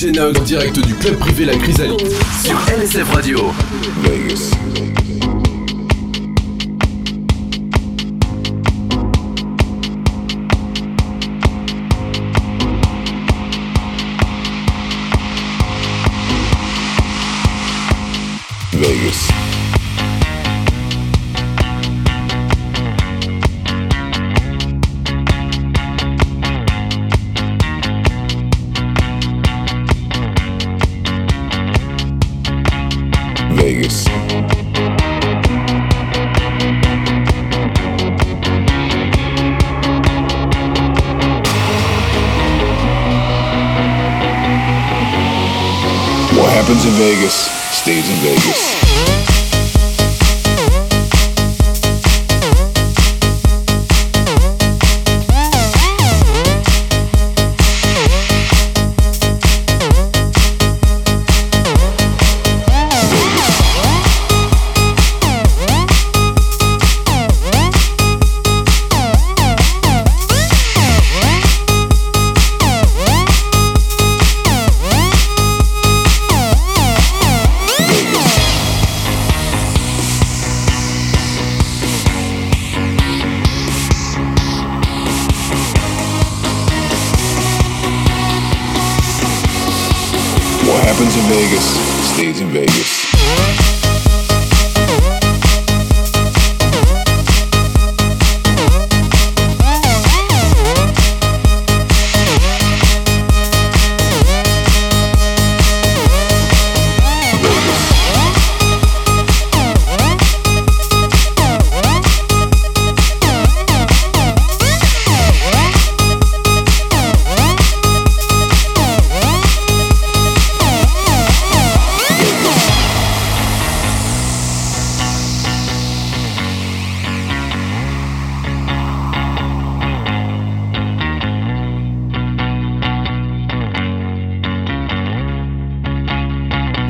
DJ Nug en direct du club privé La Chrysalide sur LSF Radio. Vegas. Vegas.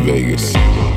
Vegas.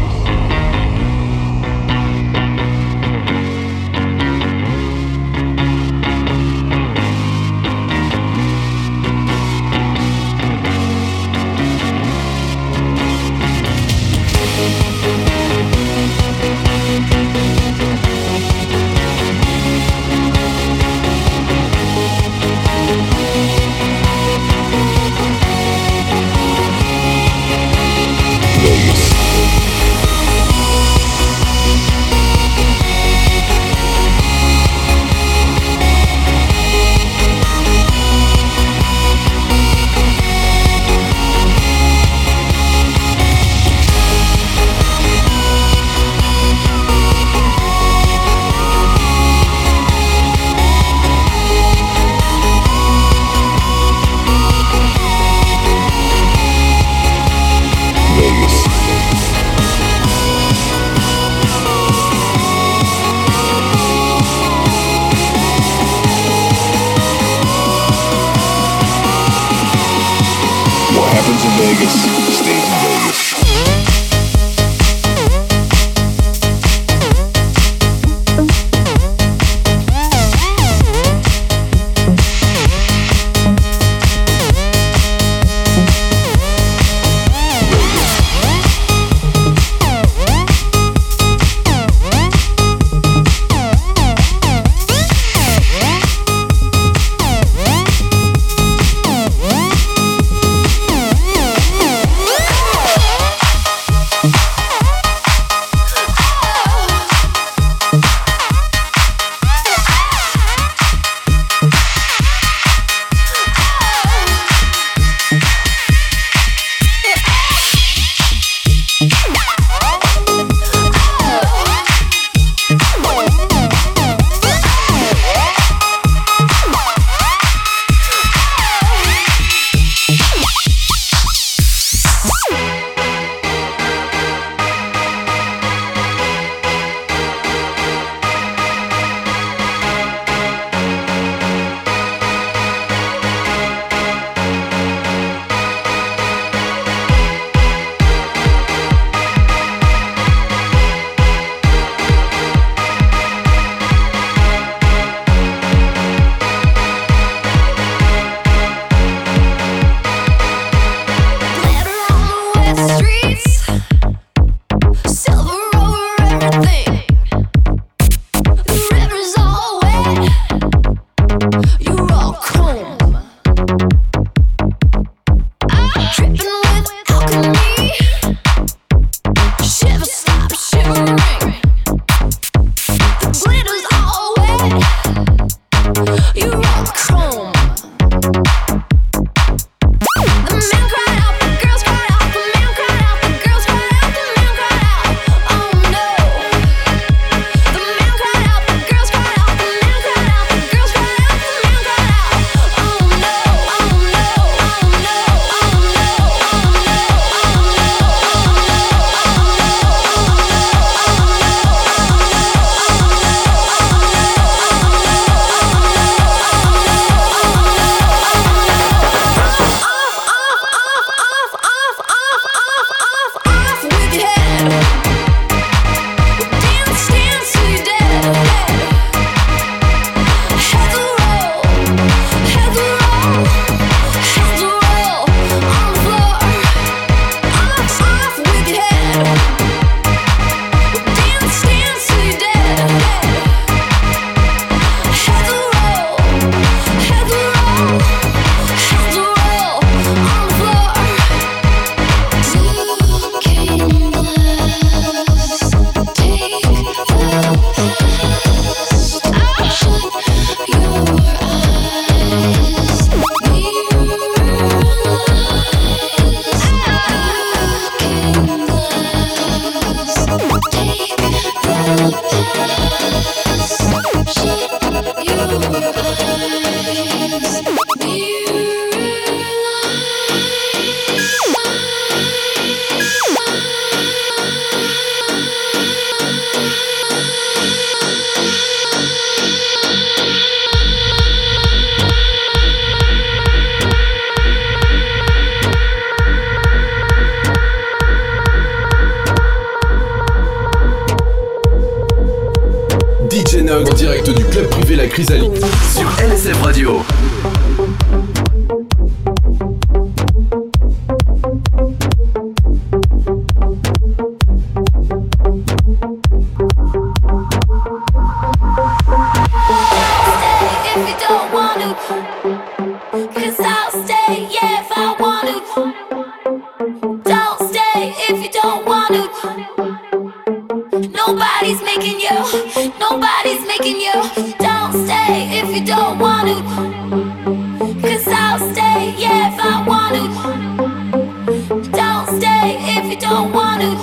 you don't wanna.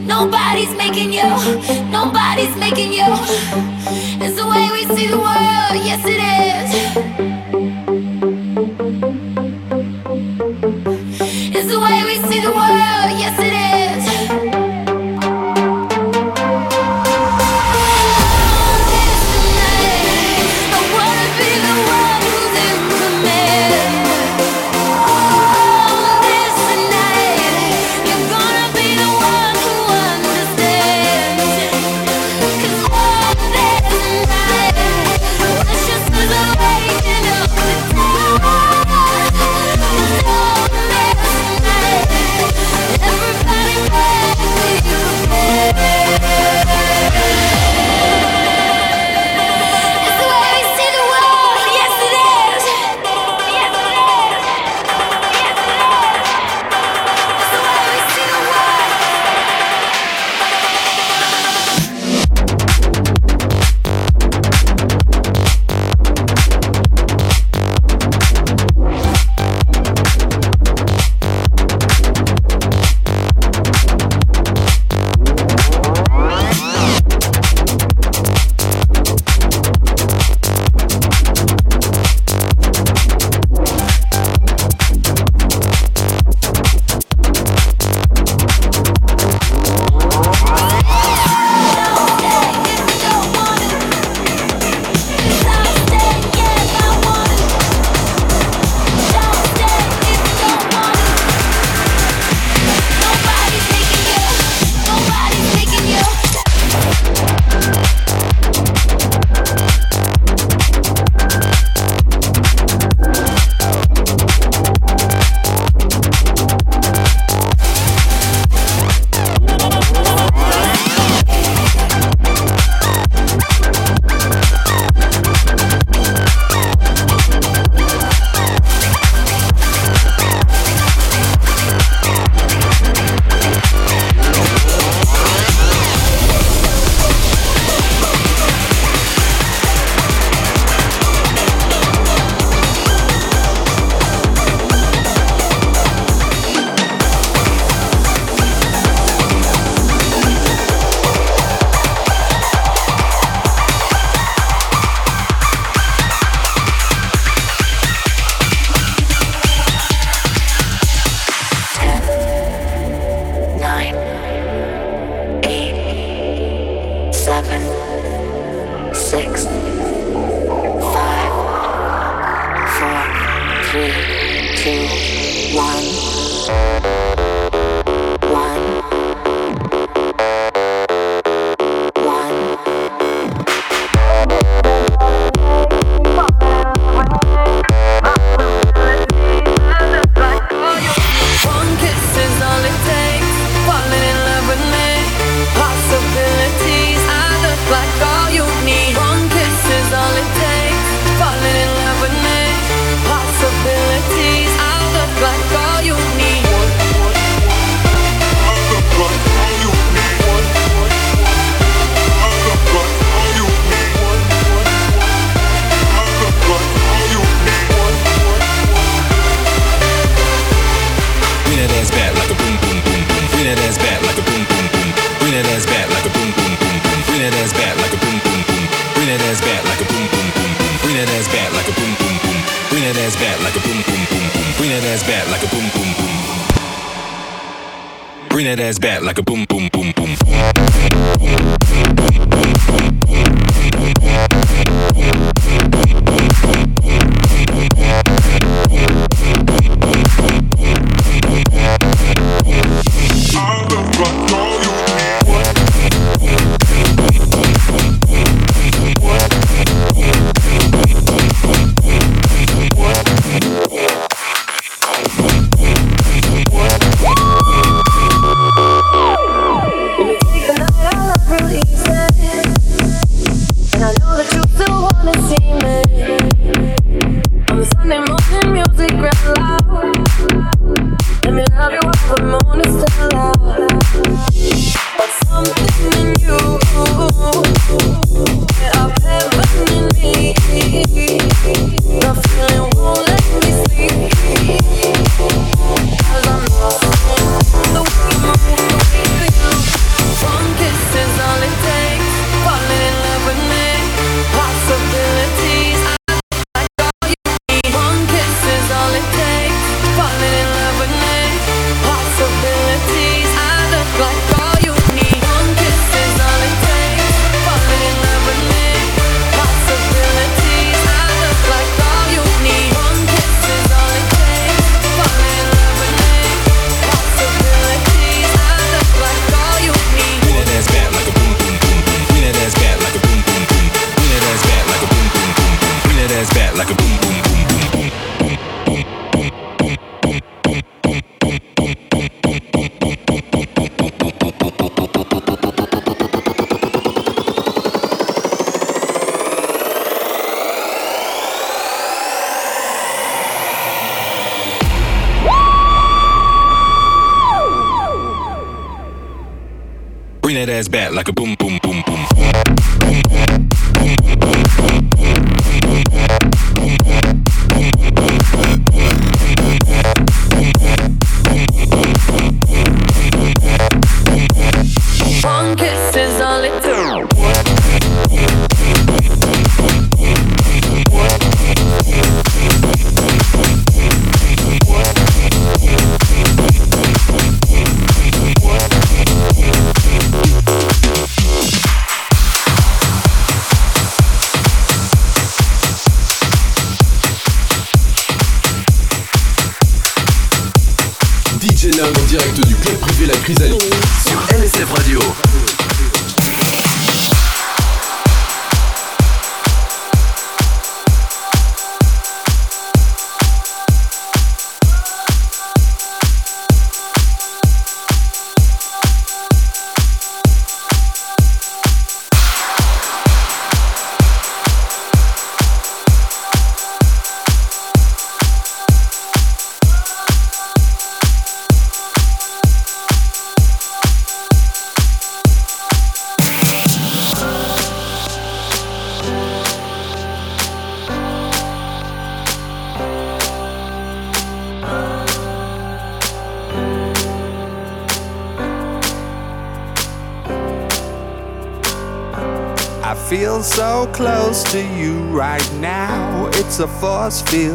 Nobody's making you, nobody's making you. It's the way we see the world, yes it is. six, five, four, three, two, one. Like a boom It's a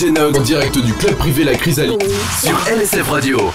DJ Nog en direct du club privé La Chrysalide sur LSF Radio.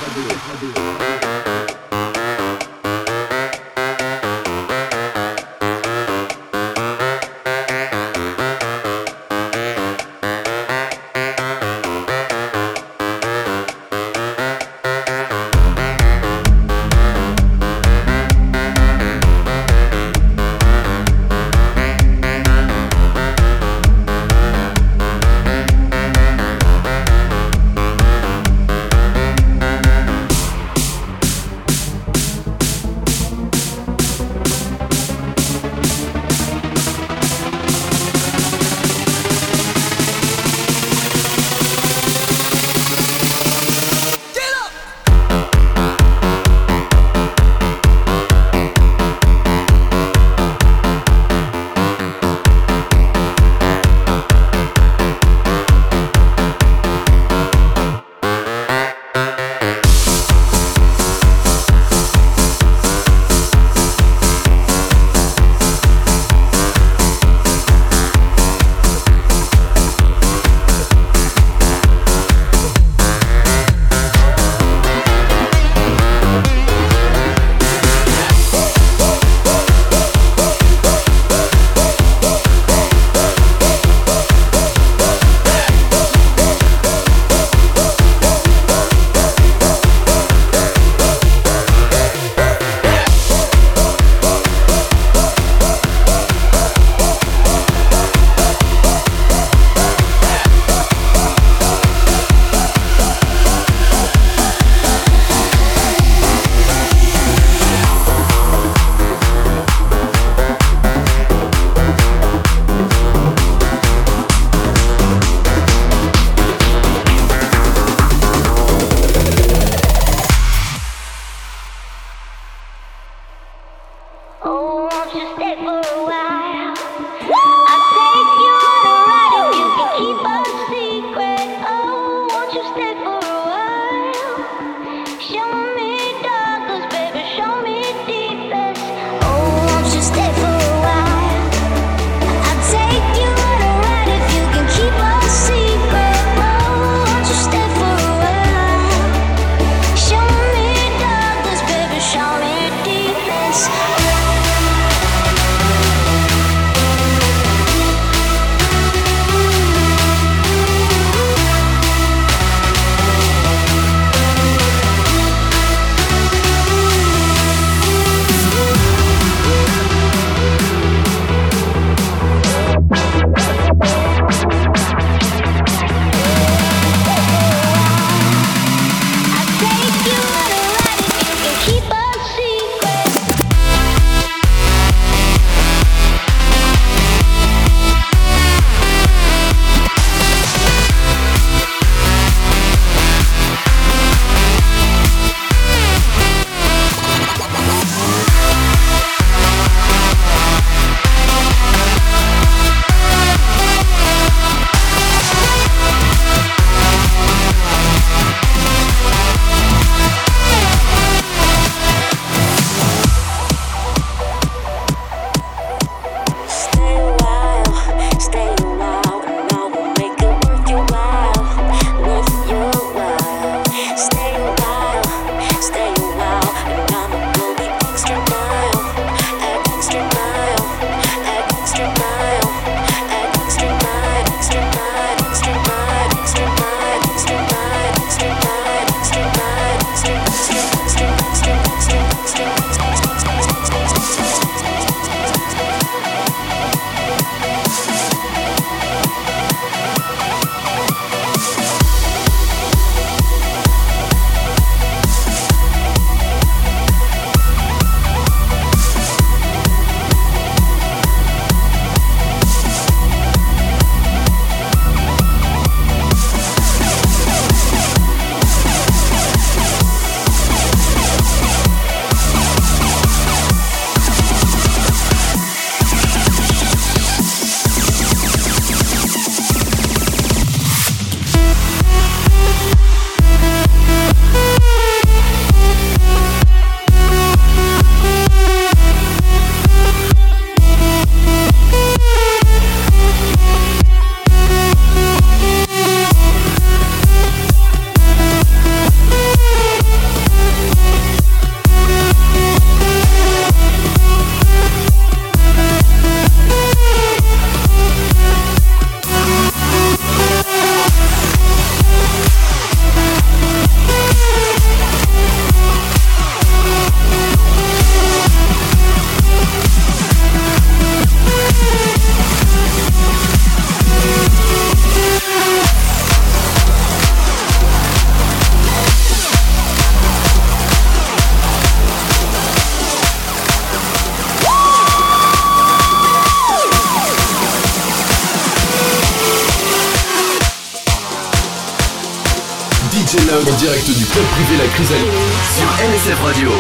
Direct du club privé La Chrysalide sur LSF Radio.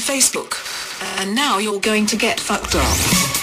Facebook, and now you're going to get fucked up.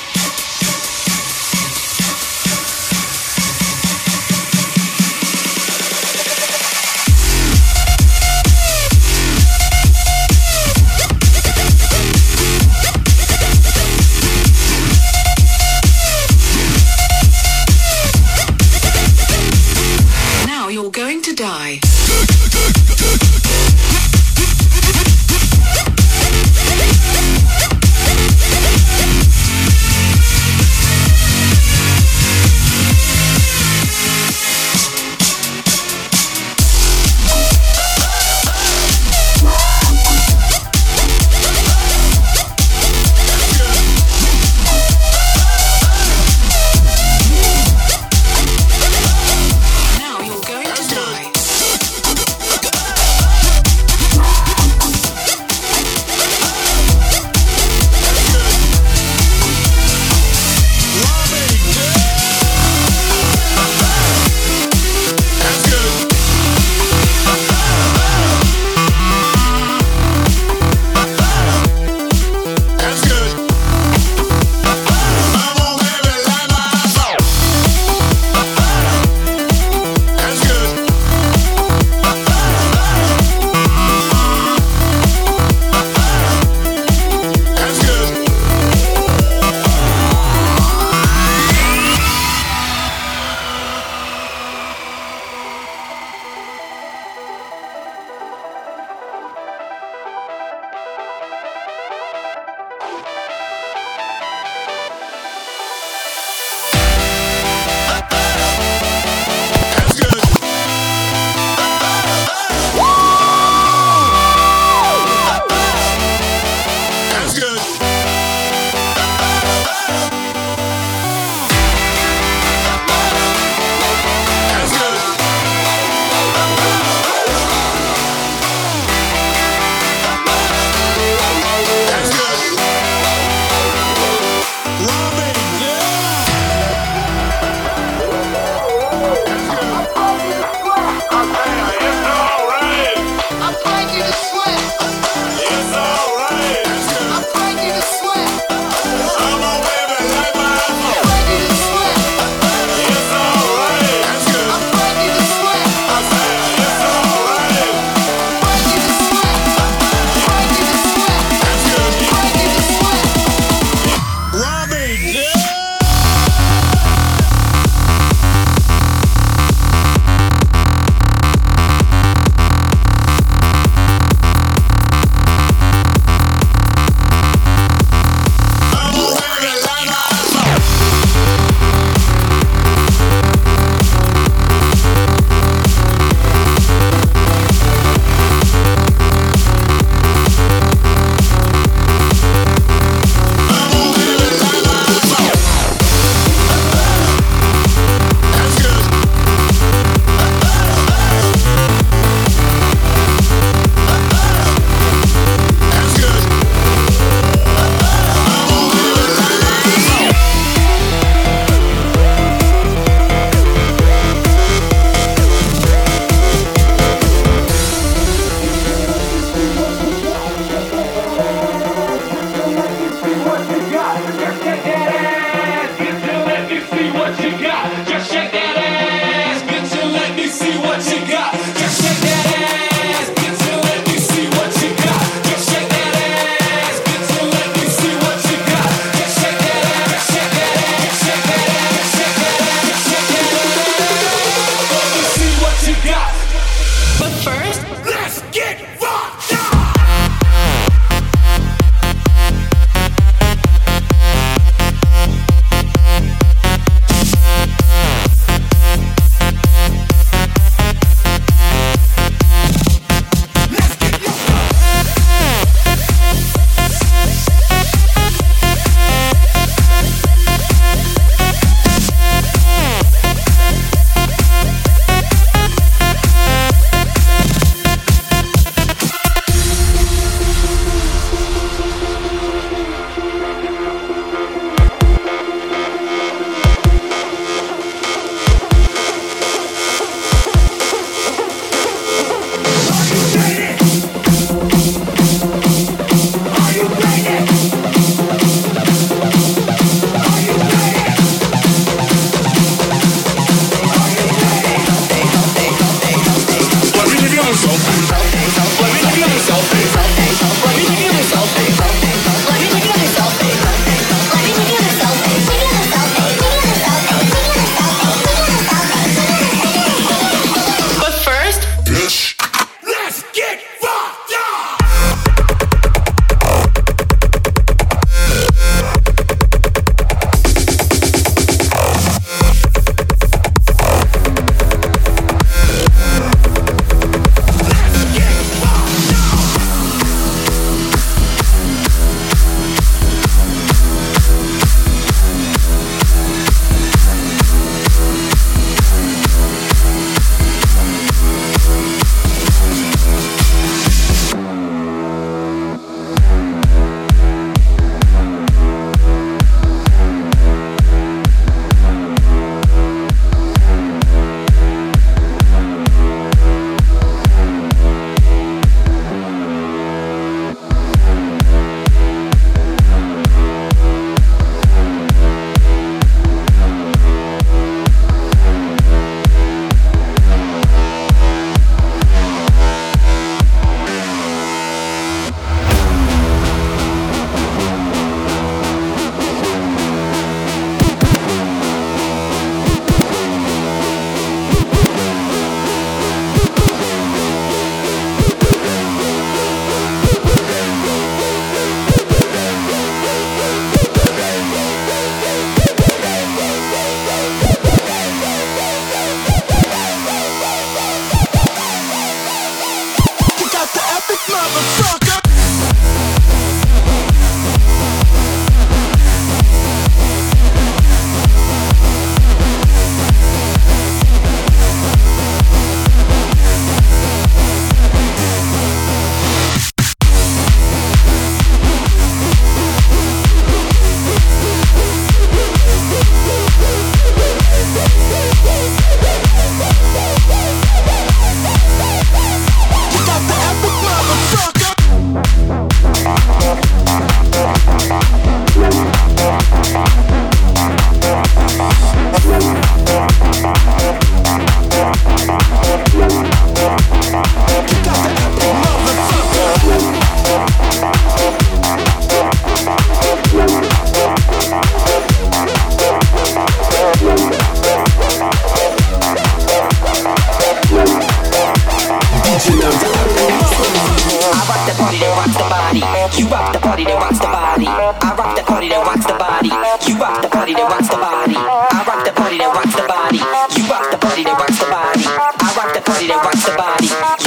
Beat.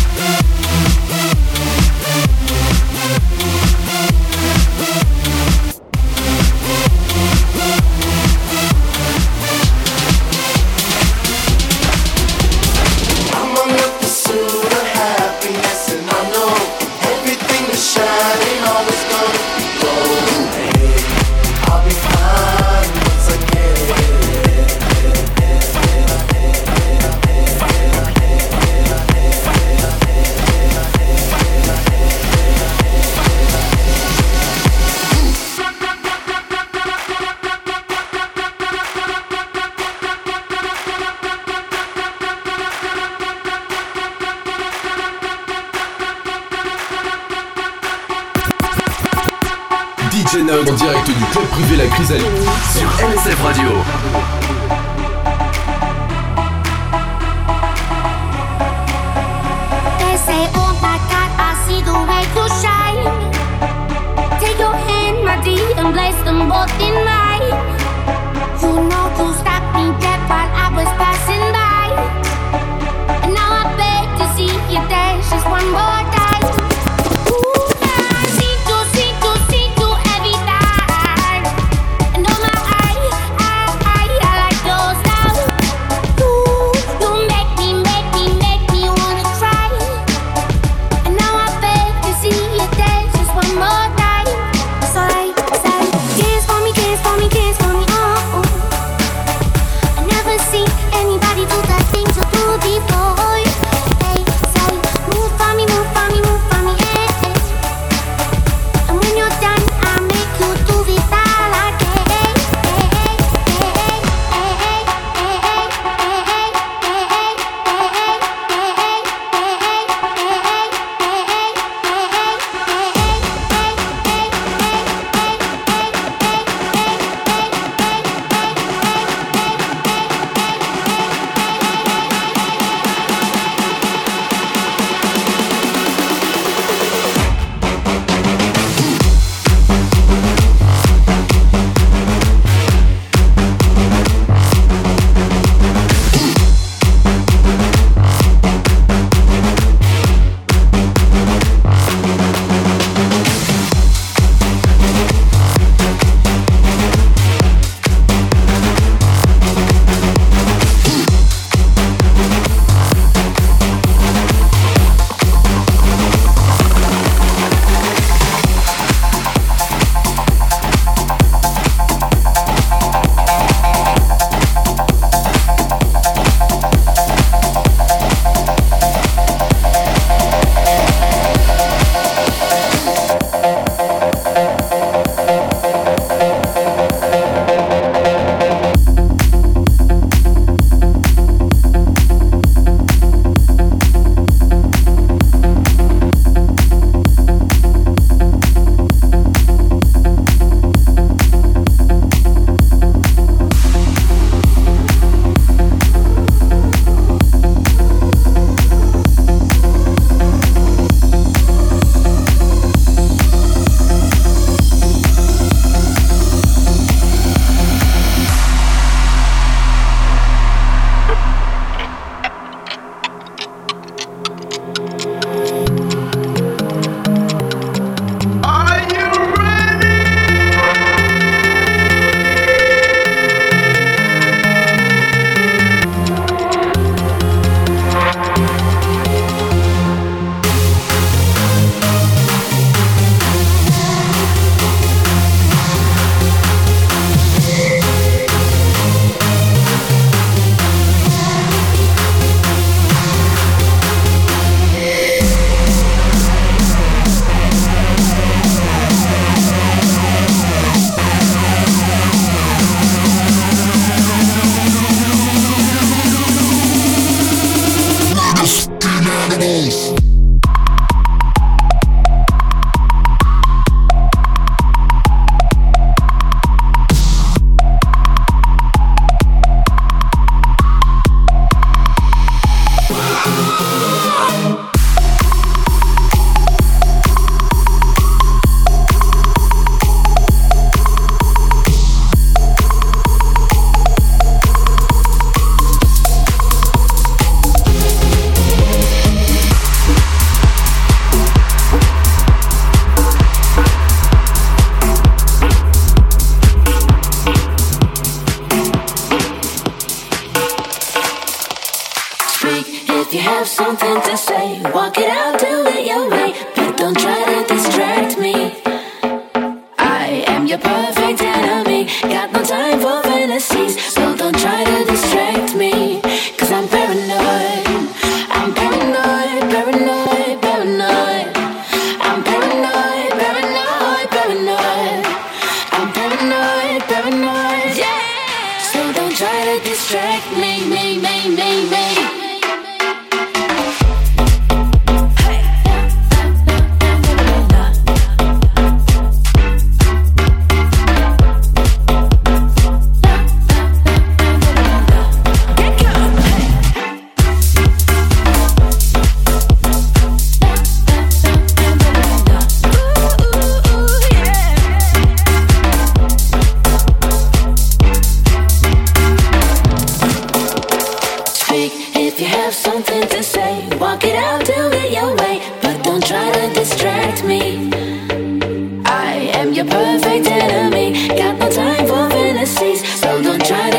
Inde en direct du club privé La Chrysalide sur LSF Radio. They say, oh my God, shine. Take your hand, my dear, and place them both in mine. Don't try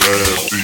that ass.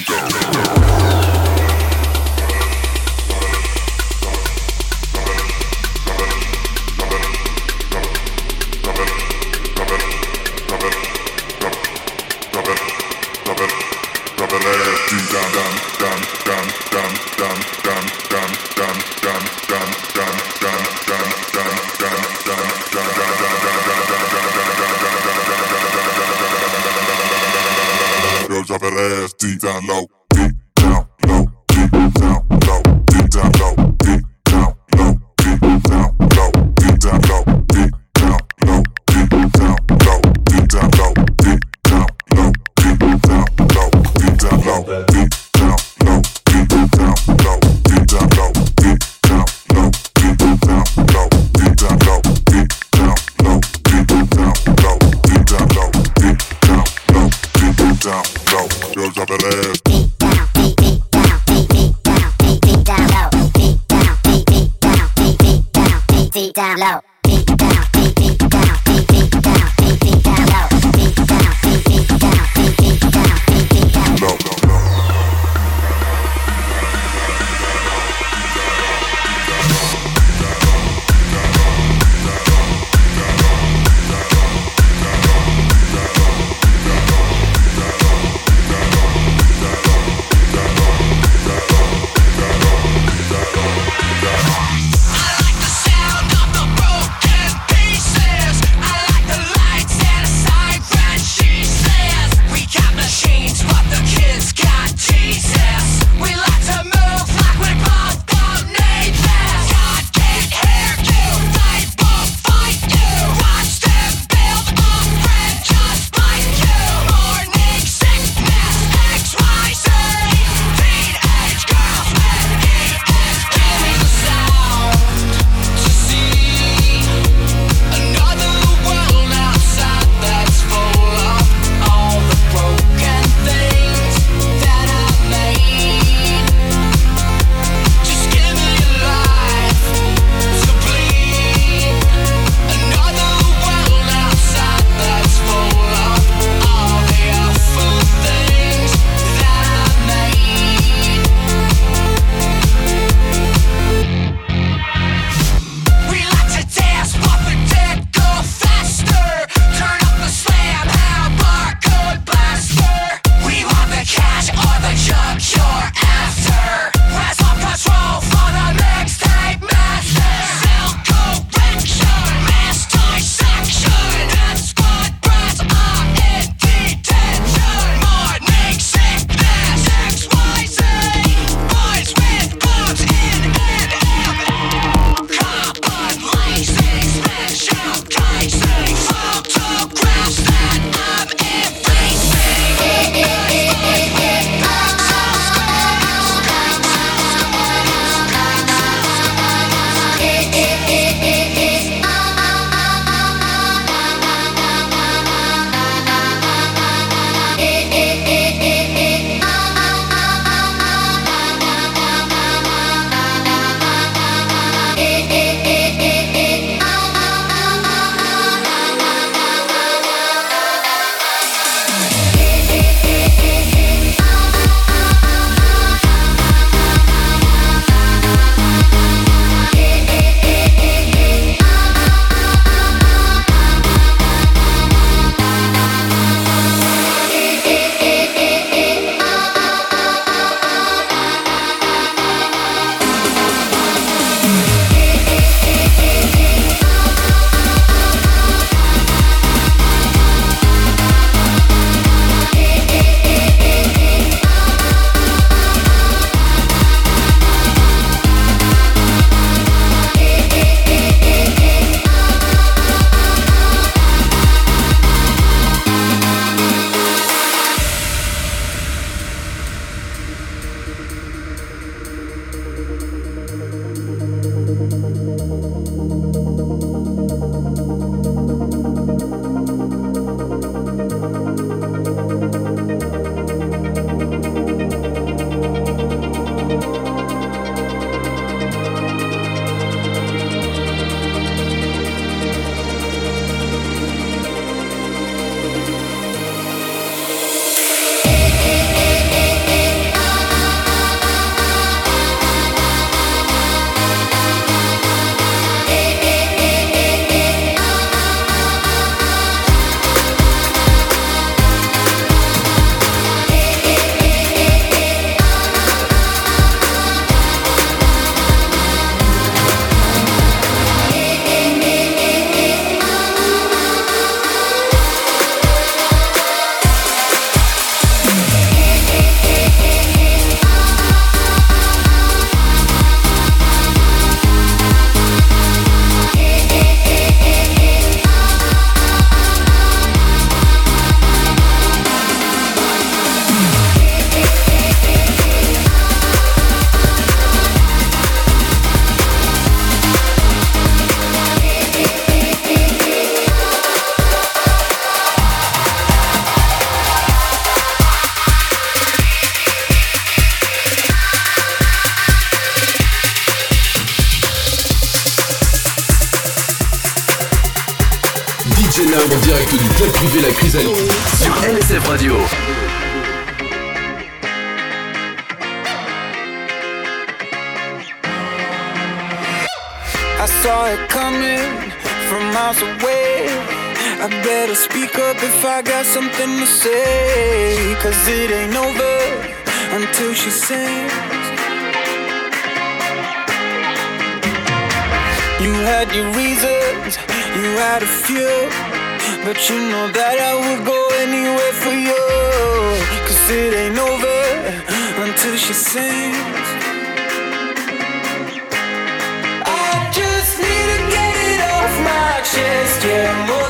if I got something to say. Cause it ain't over until she sings. You had your reasons, you had a few. But you know that I would go anywhere for you. Cause it ain't over until she sings. I just need to get it off my chest, yeah.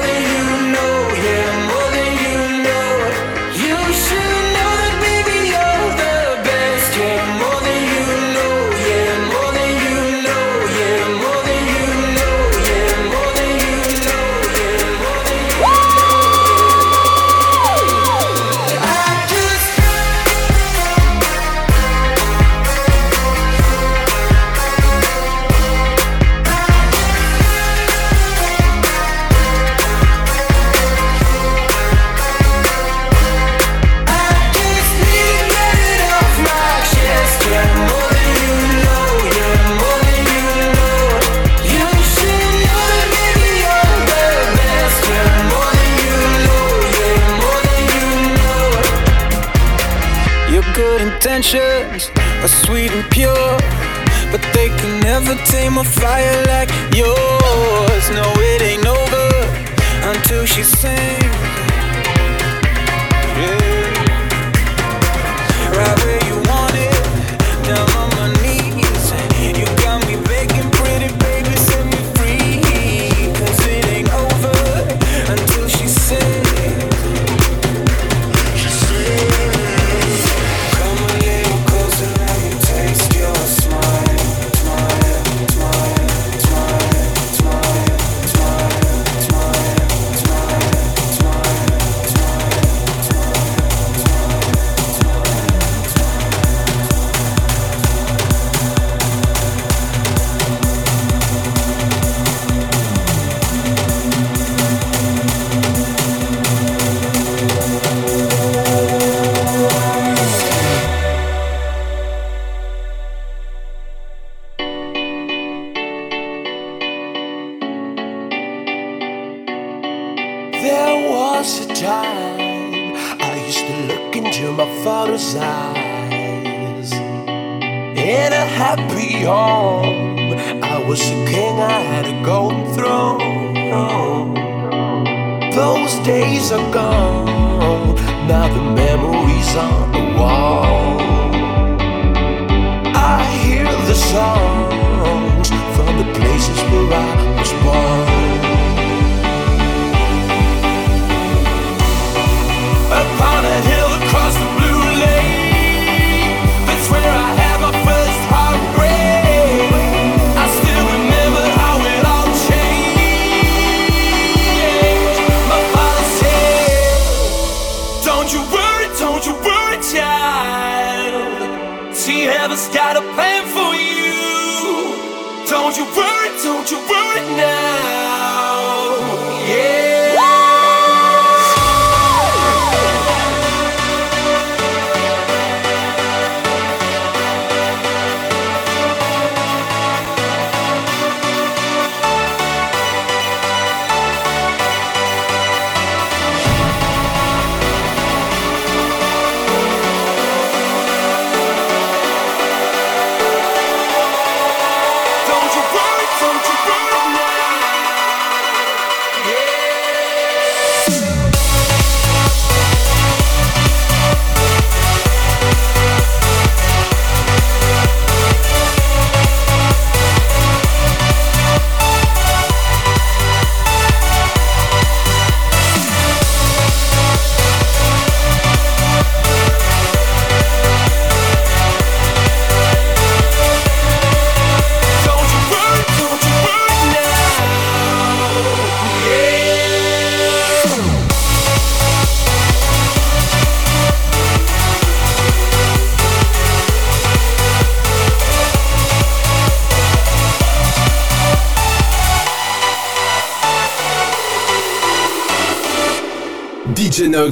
never tame a fire like yours. No, it ain't over until she sings.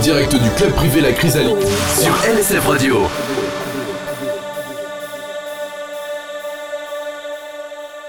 direct du club privé La Chrysalide sur LSF Radio.